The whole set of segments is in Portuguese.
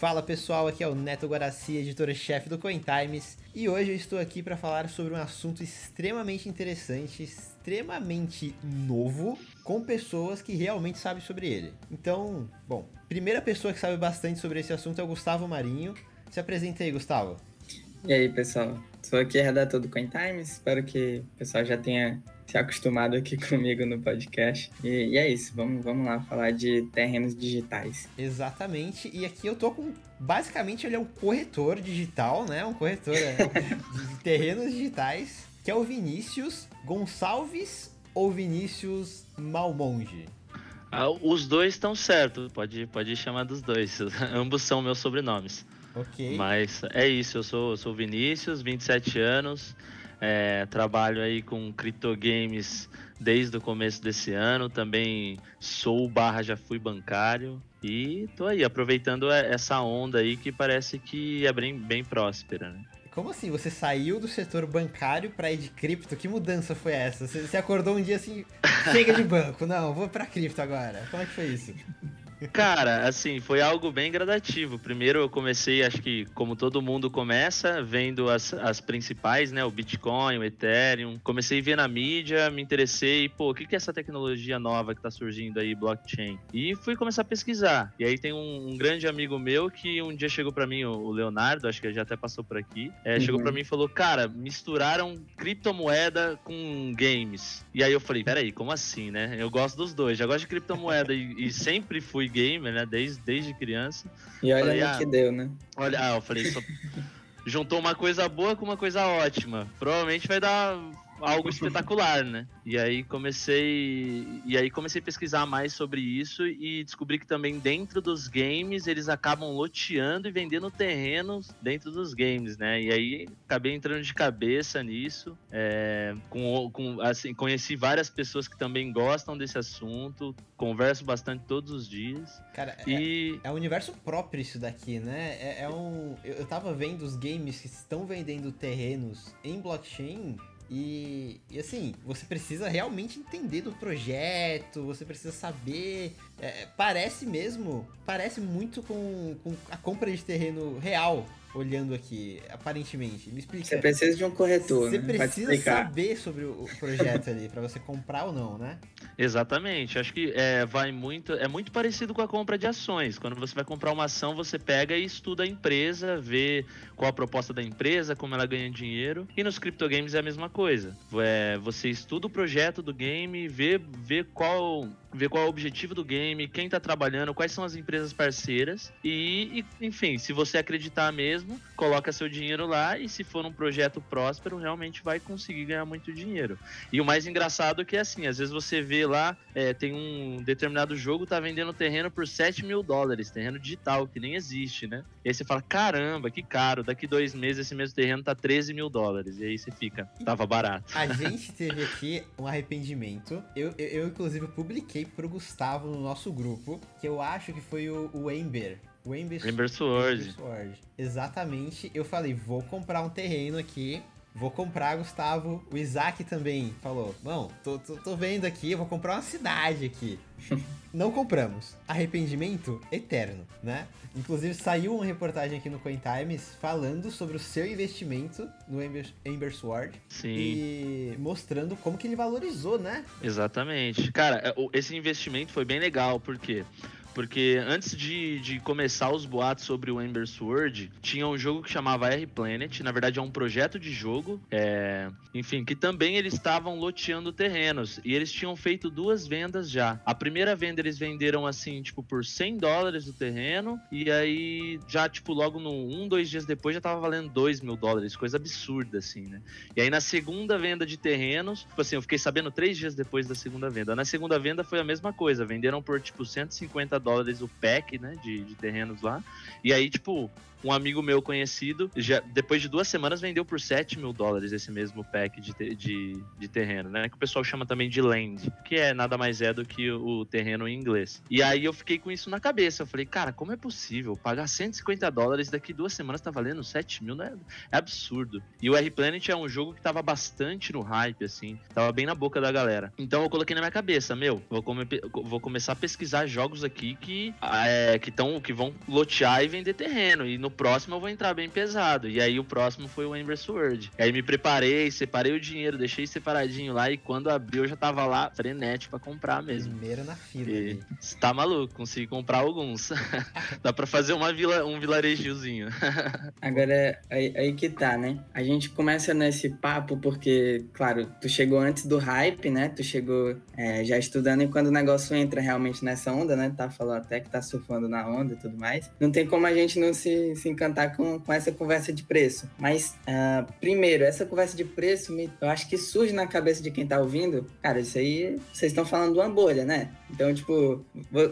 Fala pessoal, aqui é o Neto Guaraci, editor-chefe do Coin Times, e hoje eu estou aqui para falar sobre um assunto extremamente interessante, extremamente novo, com pessoas que realmente sabem sobre ele. Então, bom, primeira pessoa que sabe bastante sobre esse assunto é o Gustavo Marinho. Se apresenta aí, Gustavo. E aí, pessoal? Sou aqui redator do Coin Times, espero que o pessoal já tenha se acostumado aqui comigo no podcast. E, e, é isso, vamos, vamos lá falar de terrenos digitais. Exatamente, e aqui eu tô com. Basicamente, ele é um corretor digital, né? Um corretor é, de terrenos digitais, que é o Vinícius Gonçalves ou Vinícius Malmonge? Ah, os dois estão certos, pode, pode chamar dos dois. Ambos são meus sobrenomes. Ok. Mas é isso, eu sou, sou Vinícius, 27 anos. É, trabalho aí com criptogames desde o começo desse ano. Também sou barra já fui bancário. E tô aí aproveitando essa onda aí que parece que é bem, bem próspera, né? Como assim? Você saiu do setor bancário para ir de cripto? Que mudança foi essa? Você, você acordou um dia assim, chega de banco, não, vou para cripto agora. Como é que foi isso? Cara, assim, foi algo bem gradativo. Primeiro eu comecei, acho que como todo mundo começa, vendo as, as principais, né? O Bitcoin, o Ethereum. Comecei a ver na mídia, me interessei, pô, o que, que é essa tecnologia nova que tá surgindo aí, blockchain? E fui começar a pesquisar. E aí tem um, um grande amigo meu que um dia chegou para mim, o Leonardo, acho que ele já até passou por aqui, é, uhum. chegou para mim e falou, cara, misturaram criptomoeda com games. E aí eu falei, peraí, como assim, né? Eu gosto dos dois, já gosto de criptomoeda e, e sempre fui gamer, né? Desde, desde criança. E olha falei, ah, que deu, né? Olha, ah, eu falei, só... juntou uma coisa boa com uma coisa ótima. Provavelmente vai dar algo espetacular, né? E aí comecei e aí comecei a pesquisar mais sobre isso e descobri que também dentro dos games eles acabam loteando e vendendo terrenos dentro dos games, né? E aí acabei entrando de cabeça nisso, é, com, com assim conheci várias pessoas que também gostam desse assunto, converso bastante todos os dias. Cara, e... é, é um universo próprio isso daqui, né? É, é um eu, eu tava vendo os games que estão vendendo terrenos em blockchain e, e, assim, você precisa realmente entender do projeto, você precisa saber. É, parece mesmo, parece muito com, com a compra de terreno real, olhando aqui, aparentemente. Me explica. Você precisa de um corretor, Você né? precisa saber sobre o projeto ali, para você comprar ou não, né? Exatamente. Acho que é, vai muito. É muito parecido com a compra de ações. Quando você vai comprar uma ação, você pega e estuda a empresa, vê qual a proposta da empresa, como ela ganha dinheiro. E nos criptogames é a mesma coisa. É, você estuda o projeto do game, vê, vê qual ver qual é o objetivo do game, quem está trabalhando, quais são as empresas parceiras e, e, enfim, se você acreditar mesmo, coloca seu dinheiro lá e se for um projeto próspero, realmente vai conseguir ganhar muito dinheiro. E o mais engraçado é que é assim, às vezes você vê lá, é, tem um determinado jogo tá vendendo terreno por 7 mil dólares, terreno digital, que nem existe, né? E aí você fala, caramba, que caro, daqui dois meses esse mesmo terreno tá 13 mil dólares. E aí você fica, tava barato. A gente teve aqui um arrependimento. Eu, eu, eu inclusive, publiquei coloquei pro Gustavo no nosso grupo, que eu acho que foi o, o Ember. O Ember, Ember Sword. Ember Sword. Exatamente. Eu falei, vou comprar um terreno aqui. Vou comprar, Gustavo. O Isaac também falou: Bom, tô, tô, tô vendo aqui, vou comprar uma cidade aqui. Não compramos. Arrependimento eterno, né? Inclusive, saiu uma reportagem aqui no Coin Times falando sobre o seu investimento no Ember, Ember Sword. Sim. E mostrando como que ele valorizou, né? Exatamente. Cara, é, esse investimento foi bem legal, porque porque antes de, de começar os boatos sobre o Ember Sword, tinha um jogo que chamava R-Planet. Na verdade, é um projeto de jogo. É... Enfim, que também eles estavam loteando terrenos. E eles tinham feito duas vendas já. A primeira venda eles venderam assim, tipo, por 100 dólares o terreno. E aí, já, tipo, logo no um, dois dias depois já tava valendo 2 mil dólares. Coisa absurda, assim, né? E aí, na segunda venda de terrenos, tipo assim, eu fiquei sabendo três dias depois da segunda venda. Na segunda venda foi a mesma coisa. Venderam por, tipo, 150 dólares o pack, né, de, de terrenos lá. E aí, tipo, um amigo meu conhecido, já, depois de duas semanas, vendeu por 7 mil dólares esse mesmo pack de, de, de, terreno, né? Que o pessoal chama também de land, que é nada mais é do que o, o, terreno em inglês. E aí eu fiquei com isso na cabeça. Eu falei, cara, como é possível pagar 150 dólares daqui duas semanas tá valendo 7 mil? Né? É absurdo. E o R-Planet é um jogo que tava bastante no hype, assim, tava bem na boca da galera. Então eu coloquei na minha cabeça, meu, vou, come vou começar a pesquisar jogos aqui que é, que, tão, que vão lotear e vender terreno. E no próximo eu vou entrar bem pesado. E aí o próximo foi o Ember Sword. E aí me preparei, separei o dinheiro, deixei separadinho lá. E quando abriu, eu já tava lá frenético pra comprar mesmo. Primeiro na fila. E, você tá maluco, consegui comprar alguns. Dá pra fazer uma vila, um vilarejozinho. Agora, aí, aí que tá, né? A gente começa nesse papo porque, claro, tu chegou antes do hype, né? Tu chegou é, já estudando e quando o negócio entra realmente nessa onda, né? Tá falando até que tá surfando na onda e tudo mais. Não tem como a gente não se, se encantar com, com essa conversa de preço. Mas, uh, primeiro, essa conversa de preço, me, eu acho que surge na cabeça de quem tá ouvindo. Cara, isso aí, vocês estão falando de uma bolha, né? Então, tipo,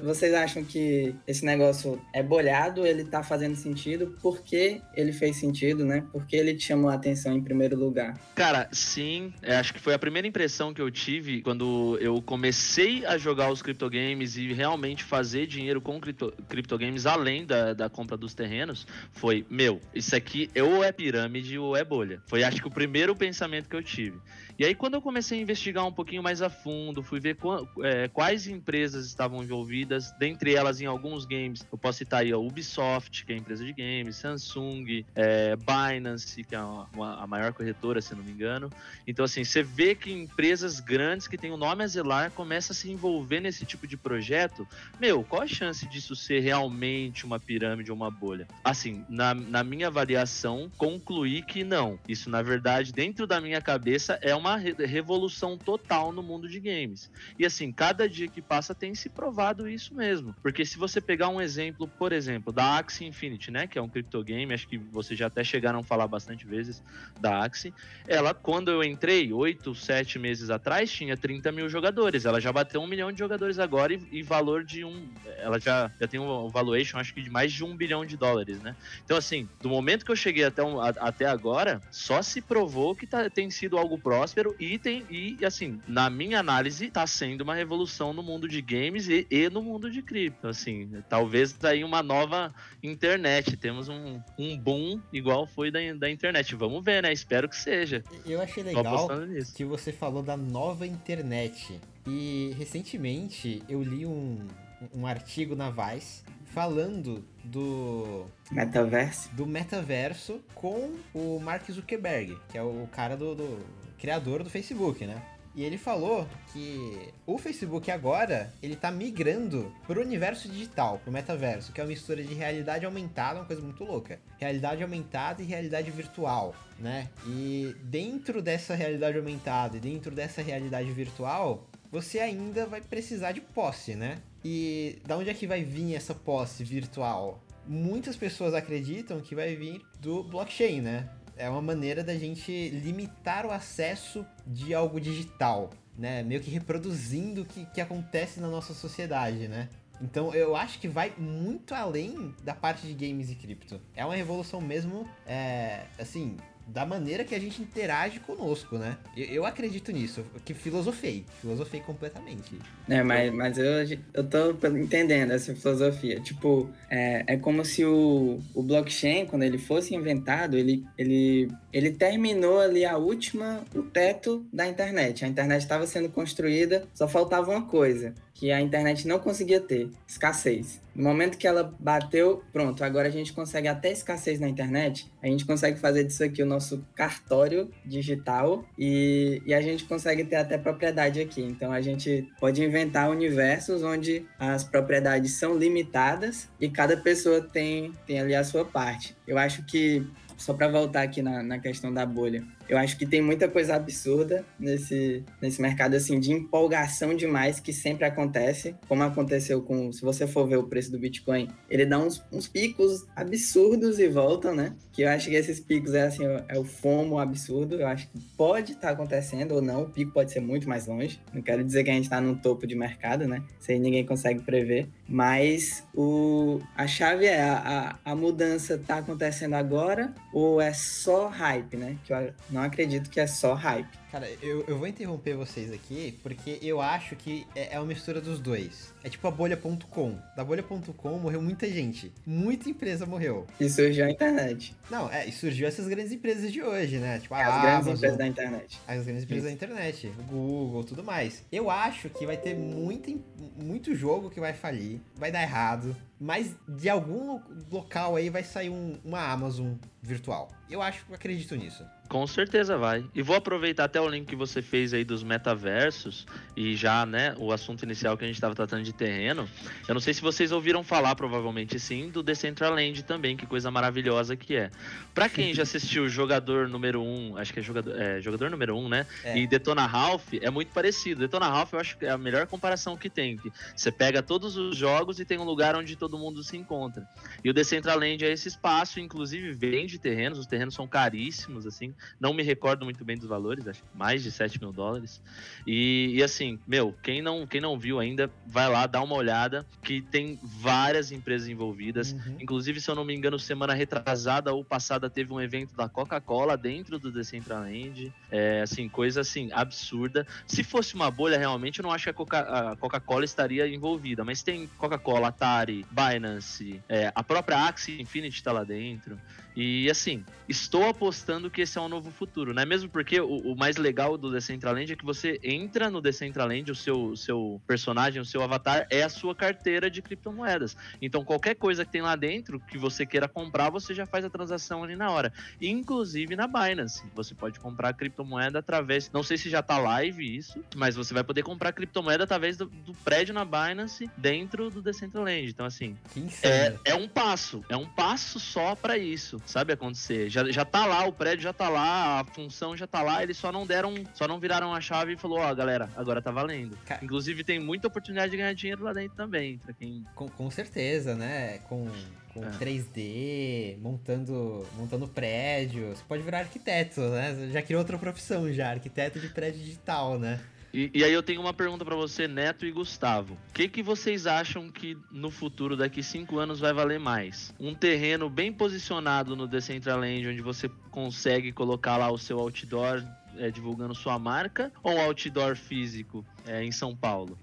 vocês acham que esse negócio é bolhado, ele tá fazendo sentido? Por que ele fez sentido, né? Por que ele te chamou a atenção em primeiro lugar? Cara, sim. É, acho que foi a primeira impressão que eu tive quando eu comecei a jogar os criptogames e realmente fazer dinheiro com cripto, criptogames além da, da compra dos terrenos. Foi, meu, isso aqui ou é pirâmide ou é bolha. Foi, acho que, o primeiro pensamento que eu tive. E aí, quando eu comecei a investigar um pouquinho mais a fundo, fui ver é, quais empresas estavam envolvidas, dentre elas em alguns games, eu posso citar aí a Ubisoft, que é a empresa de games, Samsung, é, Binance, que é a, a maior corretora, se não me engano. Então, assim, você vê que empresas grandes que têm o um nome a zelar começam a se envolver nesse tipo de projeto. Meu, qual a chance disso ser realmente uma pirâmide ou uma bolha? Assim, na, na minha avaliação, concluí que não. Isso, na verdade, dentro da minha cabeça, é uma uma revolução total no mundo de games. E assim, cada dia que passa tem se provado isso mesmo. Porque se você pegar um exemplo, por exemplo, da Axie Infinity, né, que é um criptogame, acho que vocês já até chegaram a falar bastante vezes da Axie, ela, quando eu entrei, 8, 7 meses atrás, tinha 30 mil jogadores. Ela já bateu um milhão de jogadores agora e, e valor de um. Ela já, já tem um valuation, acho que de mais de um bilhão de dólares, né? Então, assim, do momento que eu cheguei até, um, a, até agora, só se provou que tá, tem sido algo próximo próspero e e assim, na minha análise, está sendo uma revolução no mundo de games e, e, no mundo de cripto, assim, talvez daí uma nova internet, temos um, um boom igual foi da, da internet. Vamos ver, né? Espero que seja. Eu achei legal que você falou da nova internet. E recentemente eu li um, um artigo na Vice falando do metaverso do metaverso com o Mark Zuckerberg, que é o cara do, do criador do Facebook, né? E ele falou que o Facebook agora, ele tá migrando pro universo digital, pro metaverso, que é uma mistura de realidade aumentada, uma coisa muito louca. Realidade aumentada e realidade virtual, né? E dentro dessa realidade aumentada e dentro dessa realidade virtual, você ainda vai precisar de posse, né? E da onde é que vai vir essa posse virtual? Muitas pessoas acreditam que vai vir do blockchain, né? é uma maneira da gente limitar o acesso de algo digital, né? Meio que reproduzindo o que, que acontece na nossa sociedade, né? Então eu acho que vai muito além da parte de games e cripto. É uma revolução mesmo, é, assim, da maneira que a gente interage conosco, né? Eu, eu, acredito nisso, que filosofei, filosofei completamente. É, mas, mas eu, eu tô entendendo essa filosofia. Tipo, é, é como se o, o blockchain, quando ele fosse inventado, ele, ele, ele terminou ali a última, o teto da internet. A internet estava sendo construída, só faltava uma coisa, que a internet não conseguia ter, escassez. No momento que ela bateu, pronto, agora a gente consegue até escassez na internet, a gente consegue fazer disso aqui o nosso cartório digital e, e a gente consegue ter até propriedade aqui. Então a gente pode inventar universos onde as propriedades são limitadas e cada pessoa tem, tem ali a sua parte. Eu acho que, só para voltar aqui na, na questão da bolha, eu acho que tem muita coisa absurda nesse, nesse mercado, assim, de empolgação demais que sempre acontece, como aconteceu com, se você for ver o preço do Bitcoin, ele dá uns, uns picos absurdos e volta, né? Que eu acho que esses picos é, assim, é o FOMO absurdo, eu acho que pode estar tá acontecendo ou não, o pico pode ser muito mais longe, não quero dizer que a gente está num topo de mercado, né? Isso aí ninguém consegue prever, mas o, a chave é, a, a, a mudança está acontecendo agora ou é só hype, né? Que eu, não acredito que é só hype. Cara, eu, eu vou interromper vocês aqui, porque eu acho que é, é uma mistura dos dois. É tipo a bolha.com. Da bolha.com morreu muita gente. Muita empresa morreu. E surgiu a internet. Não, é, e surgiu essas grandes empresas de hoje, né? Tipo a As Amazon, grandes empresas da internet. As grandes empresas Isso. da internet. O Google, tudo mais. Eu acho que vai ter muito, muito jogo que vai falir. vai, vai dar errado. Mas de algum local aí vai sair um, uma Amazon virtual. Eu acho, acredito nisso. Com certeza vai. E vou aproveitar até o link que você fez aí dos metaversos e já, né, o assunto inicial que a gente estava tratando de terreno. Eu não sei se vocês ouviram falar, provavelmente sim, do Decentraland também, que coisa maravilhosa que é. Para quem já assistiu Jogador Número 1, acho que é Jogador, é, jogador Número 1, né? É. E Detona Ralph, é muito parecido. Detona Ralph eu acho que é a melhor comparação que tem. Que você pega todos os jogos e tem um lugar onde todo mundo se encontra. E o Decentraland é esse espaço, inclusive vende terrenos, os terrenos são caríssimos, assim. Não me recordo muito bem dos valores, acho que mais de 7 mil dólares. E, e, assim, meu, quem não, quem não viu ainda, vai lá, dá uma olhada, que tem várias empresas envolvidas. Uhum. Inclusive, se eu não me engano, semana retrasada ou passada teve um evento da Coca-Cola dentro do Decentraland. É, assim, coisa assim, absurda. Se fosse uma bolha, realmente, eu não acho que a Coca-Cola estaria envolvida. Mas tem Coca-Cola, Atari, Binance, é, a própria Axie Infinity está lá dentro. E assim, estou apostando que esse é um novo futuro, né? Mesmo porque o, o mais legal do Decentraland é que você entra no Decentraland, o seu, seu personagem, o seu avatar é a sua carteira de criptomoedas. Então qualquer coisa que tem lá dentro que você queira comprar, você já faz a transação ali na hora. Inclusive na Binance, você pode comprar criptomoeda através, não sei se já tá live isso, mas você vai poder comprar criptomoeda através do, do prédio na Binance dentro do Decentraland. Então assim, é, é um passo, é um passo só para isso sabe, acontecer. Já, já tá lá, o prédio já tá lá, a função já tá lá, eles só não deram, só não viraram a chave e falou, ó, oh, galera, agora tá valendo. Ca... Inclusive tem muita oportunidade de ganhar dinheiro lá dentro também, pra quem... Com, com certeza, né, com, com é. 3D, montando, montando prédio, você pode virar arquiteto, né, já criou outra profissão já, arquiteto de prédio digital, né. E, e, aí eu tenho uma pergunta para você, Neto e Gustavo. O que, que vocês acham que no futuro, daqui cinco anos, vai valer mais? Um terreno bem posicionado no Decentraland, onde você consegue colocar lá o seu outdoor é, divulgando sua marca, ou um outdoor físico é, em São Paulo?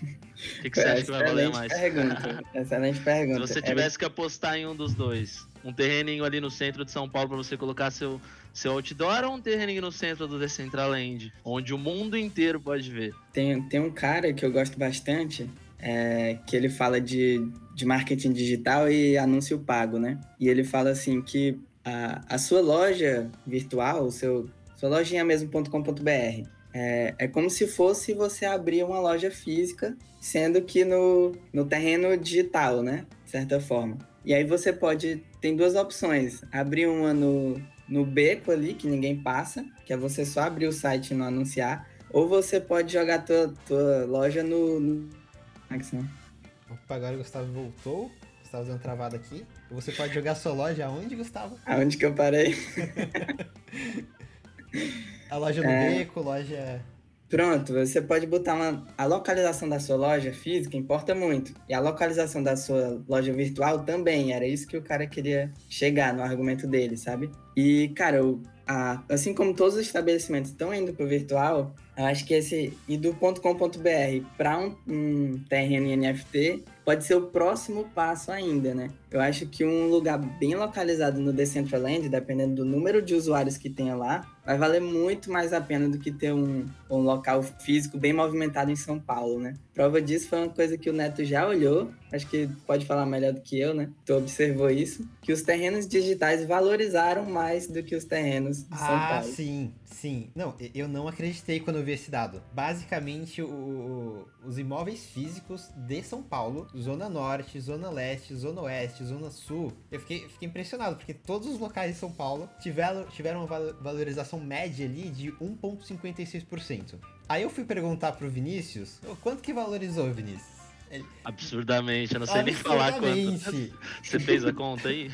O que, que você acha que vai valer mais? Pergunta. Excelente pergunta. Se você tivesse que apostar em um dos dois, um terreninho ali no centro de São Paulo para você colocar seu seu outdoor ou um terreninho no centro do Decentraland, onde o mundo inteiro pode ver? Tem, tem um cara que eu gosto bastante, é, que ele fala de, de marketing digital e anúncio pago, né? E ele fala assim que a, a sua loja virtual, o seu, sua lojinha mesmo.com.br, é, é como se fosse você abrir uma loja física, sendo que no, no terreno digital, né? De certa forma. E aí você pode. Tem duas opções: abrir uma no, no beco ali, que ninguém passa, que é você só abrir o site e não anunciar, ou você pode jogar tua, tua loja no. no... Opa, agora o Gustavo voltou. Gustavo deu uma travada aqui. Você pode jogar sua loja aonde, Gustavo? Aonde que eu parei? A loja do é... beco, loja. Pronto, você pode botar uma. A localização da sua loja física importa muito. E a localização da sua loja virtual também. Era isso que o cara queria chegar no argumento dele, sabe? E, cara, eu, a, assim como todos os estabelecimentos estão indo para o virtual, eu acho que esse e do .com.br para um, um terreno em NFT pode ser o próximo passo ainda, né? Eu acho que um lugar bem localizado no Decentraland, dependendo do número de usuários que tenha lá, vai valer muito mais a pena do que ter um, um local físico bem movimentado em São Paulo, né? Prova disso foi uma coisa que o Neto já olhou, acho que pode falar melhor do que eu, né? Tu observou isso, que os terrenos digitais valorizaram mais do que os terrenos de São ah, Paulo. Ah, sim, sim. Não, eu não acreditei quando eu vi esse dado. Basicamente, o, os imóveis físicos de São Paulo, Zona Norte, Zona Leste, Zona Oeste, Zona Sul, eu fiquei, fiquei impressionado, porque todos os locais de São Paulo tiveram, tiveram uma valorização média ali de 1,56%. Aí eu fui perguntar pro Vinícius, quanto que valorizou, Vinícius? Absurdamente, eu não sei nem falar quanto. Você fez a conta aí?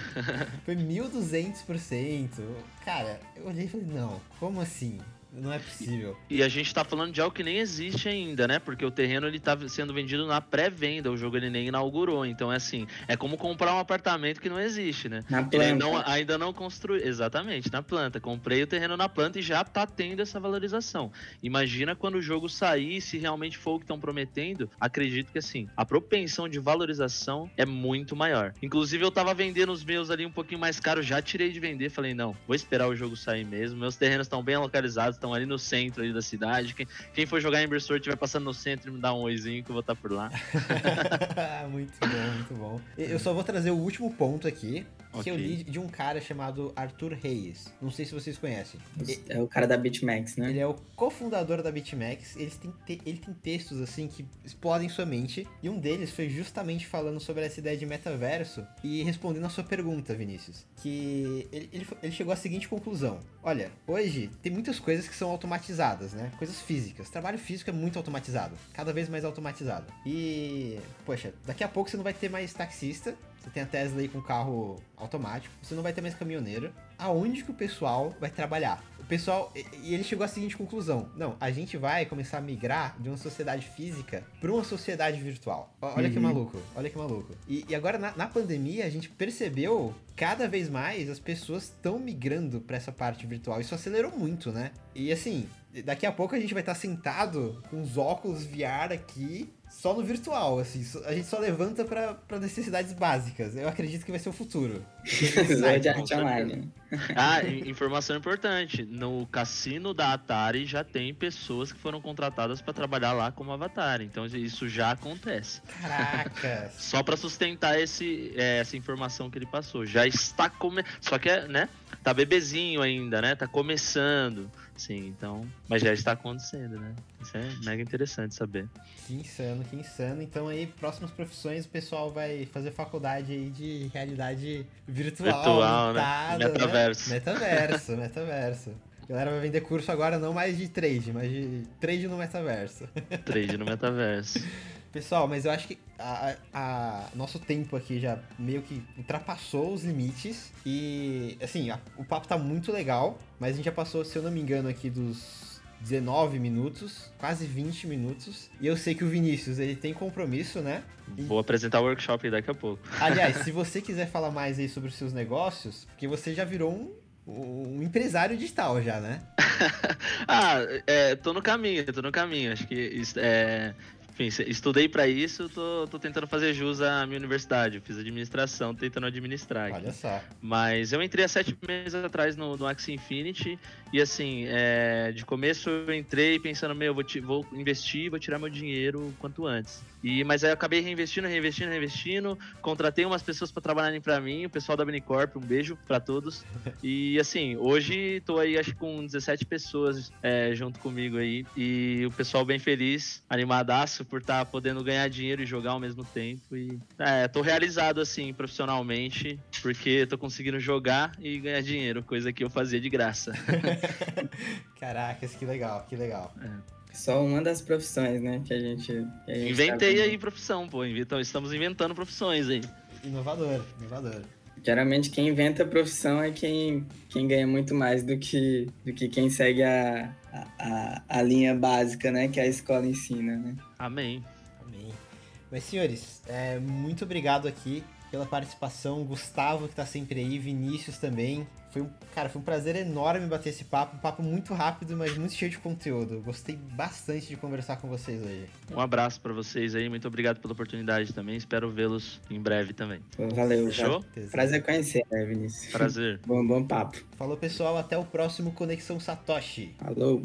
Foi 1.200%. Cara, eu olhei e falei, não, como assim? Não é possível. E, a gente tá falando de algo que nem existe ainda, né? Porque o terreno ele tá sendo vendido na pré-venda, o jogo ele nem inaugurou. Então é assim, é como comprar um apartamento que não existe, né? Na planta. Não, ainda não construiu. Exatamente, na planta. Comprei o terreno na planta e já tá tendo essa valorização. Imagina quando o jogo sair, se realmente for o que estão prometendo, acredito que assim, a propensão de valorização é muito maior. Inclusive, eu tava vendendo os meus ali um pouquinho mais caro, já tirei de vender, falei, não, vou esperar o jogo sair mesmo. Meus terrenos estão bem localizados estão ali no centro ali da cidade. Quem, quem for jogar Ember Sword estiver passando no centro, me dá um oizinho que eu vou estar por lá. muito bom, muito bom. Eu só vou trazer o último ponto aqui, que Ok. eu li de um cara chamado Arthur Reis. Não sei se vocês conhecem. E- É o cara da BitMax, né? Ele é o cofundador da BitMEX. Ele tem, te- ele tem textos assim que explodem sua mente. E um deles foi justamente falando sobre essa ideia de metaverso e respondendo a sua pergunta, Vinícius. Que ele, ele, ele chegou à seguinte conclusão: Olha, hoje tem muitas coisas que são automatizadas, né? Coisas físicas. Trabalho físico é muito automatizado, cada vez mais automatizado. E, poxa, daqui a pouco você não vai ter mais taxista. Você tem a Tesla aí com carro automático. Você não vai ter mais caminhoneiro. Aonde que o pessoal vai trabalhar? Pessoal. E ele chegou à seguinte conclusão: Não, a gente vai começar a migrar de uma sociedade física para uma sociedade virtual. Olha que Uhum. maluco, olha que maluco. E, e agora, na, na pandemia, a gente percebeu cada vez mais as pessoas estão migrando para essa parte virtual. Isso acelerou muito, né? E assim, daqui a pouco a gente vai estar sentado com os óculos VR aqui, só no virtual, assim. A gente só levanta para necessidades básicas. Eu acredito que vai ser o futuro. Online. Ah, in- informação importante. No cassino da Atari já tem pessoas que foram contratadas para trabalhar lá como avatar. Então isso já acontece. Caraca! Só para sustentar esse, é, essa informação que ele passou. Já está começando. Só que é, né? Tá bebezinho ainda, né? Tá começando. Sim, então. Mas já está acontecendo, né? Isso é mega interessante saber. Que insano, que insano. Então aí, próximas profissões, o pessoal vai fazer faculdade aí de realidade virtual. Virtual, né? aumentada, Metaverso. Metaverso, metaverso. A galera vai vender curso agora não mais de trade, mas de trade no metaverso. Trade no metaverso. Pessoal, mas eu acho que a, a- nosso tempo aqui já meio que ultrapassou os limites. E, assim, a- o papo tá muito legal, mas a gente já passou, se eu não me engano, aqui dos 19 minutos, quase 20 minutos. E eu sei que o Vinícius, ele tem compromisso, né? Vou apresentar o workshop daqui a pouco. Aliás, se você quiser falar mais aí sobre os seus negócios, porque você já virou um, um empresário digital já, né? ah, é, tô no caminho, tô no caminho. Acho que isso, é, enfim, estudei pra isso, tô, tô tentando fazer jus à minha universidade. Fiz administração, tentando administrar. Olha só. Mas eu entrei há sete meses atrás no, no Axie Infinity e assim, é, de começo eu entrei pensando, meu, vou, vou investir, vou tirar meu dinheiro quanto antes. E, mas aí eu acabei reinvestindo, reinvestindo, reinvestindo, contratei umas pessoas para trabalharem para mim, o pessoal da Minicorp, um beijo para todos. E assim, hoje tô aí acho que com 17 pessoas é, junto comigo aí e o pessoal bem feliz, animadaço por estar podendo ganhar dinheiro e jogar ao mesmo tempo e é, tô realizado assim profissionalmente porque tô conseguindo jogar e ganhar dinheiro, coisa que eu fazia de graça. Caracas, que legal, que legal. Só uma das profissões, né? Que a gente. que a gente tá Inventei vendo. aí profissão, pô, então estamos inventando profissões aí. Inovador, inovador. Geralmente quem inventa a profissão é quem, quem ganha muito mais do que, do que quem segue a, a, a, a linha básica, né? Que a escola ensina, né? Amém. Amém. Mas, senhores, é, muito obrigado aqui pela participação. Gustavo, que tá sempre aí, Vinícius também. Foi um, cara, foi um prazer enorme bater esse papo. Um papo muito rápido, mas muito cheio de conteúdo. Gostei bastante de conversar com vocês hoje. Um abraço pra vocês aí, muito obrigado pela oportunidade também. Espero vê-los em breve também. Valeu, Fechou? Prazer conhecer, né, Vinícius? Prazer. Bom, bom papo. Falou, pessoal. Até o próximo Conexão Satoshi. Falou.